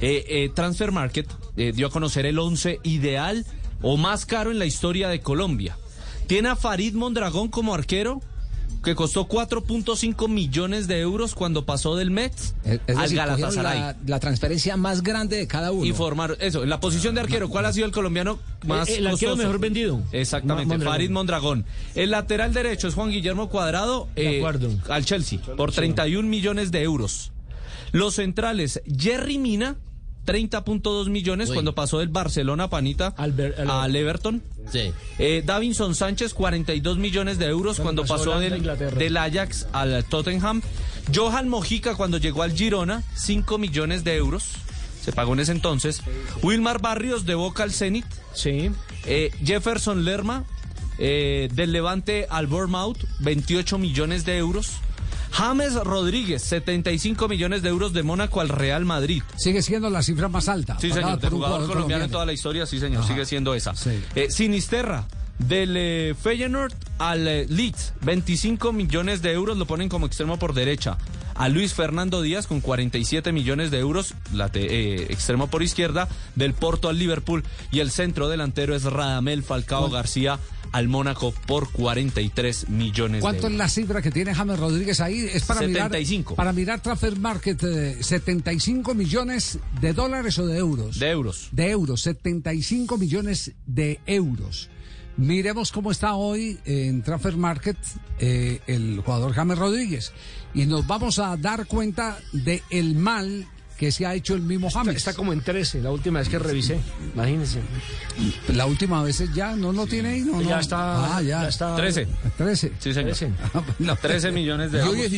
Eh, eh, Transfer Market eh, dio a conocer el 11 ideal o más caro en la historia de Colombia. Tiene a Farid Mondragón como arquero, que costó 4.5 millones de euros cuando pasó del Mets Es- es al Galatasaray. La, la transferencia más grande de cada uno. Y formaron, eso, en la posición de arquero, ¿cuál ha sido el colombiano más El- el arquero costoso? mejor vendido. Exactamente, Mondragón. Farid Mondragón. El lateral derecho es Juan Guillermo Cuadrado eh, al Chelsea por 31 millones de euros. Los centrales, Jerry Mina, 30.2 millones cuando pasó del Barcelona Panita Al Ber- al- al Everton. Sí. Eh, Davinson Sánchez, 42 millones de euros cuando, Cuando pasó del Ajax al Tottenham. Johan Mojica cuando llegó al Girona, 5 millones de euros. Se pagó en ese entonces. Wilmar Barrios de Boca al Zenit. Sí. Eh, Jefferson Lerma eh, del Levante al Bournemouth, 28 millones de euros. James Rodríguez, 75 millones de euros de Mónaco al Real Madrid. Sigue siendo la cifra más alta. Sí, señor, de jugador colombiano en toda la historia, sí, señor, sigue siendo esa. sí. Eh, Sinisterra, del eh, Feyenoord al eh, Leeds, 25 millones de euros, lo ponen como extremo por derecha. A Luis Fernando Díaz con 47 millones de euros, la te- eh, extremo por izquierda, del Porto al Liverpool. Y el centro delantero es Radamel Falcao García al Mónaco por 43 millones ¿Cuánto de es la cifra que tiene James Rodríguez ahí? Es para 75. mirar para mirar Transfer Market eh, 75 millones de dólares o de euros. De euros. De euros, 75 millones de euros. Miremos cómo está hoy en Transfer Market eh, el jugador James Rodríguez y nos vamos a dar cuenta de el mal que se ha hecho el mismo Está, James. está como en 13, la última vez que revisé. Imagínense. La última vez ya no lo tiene ahí, no, Ya no. está. Ah, ya. ya está. 13. 13. Sí, señor. 13. No. 13 millones de euros.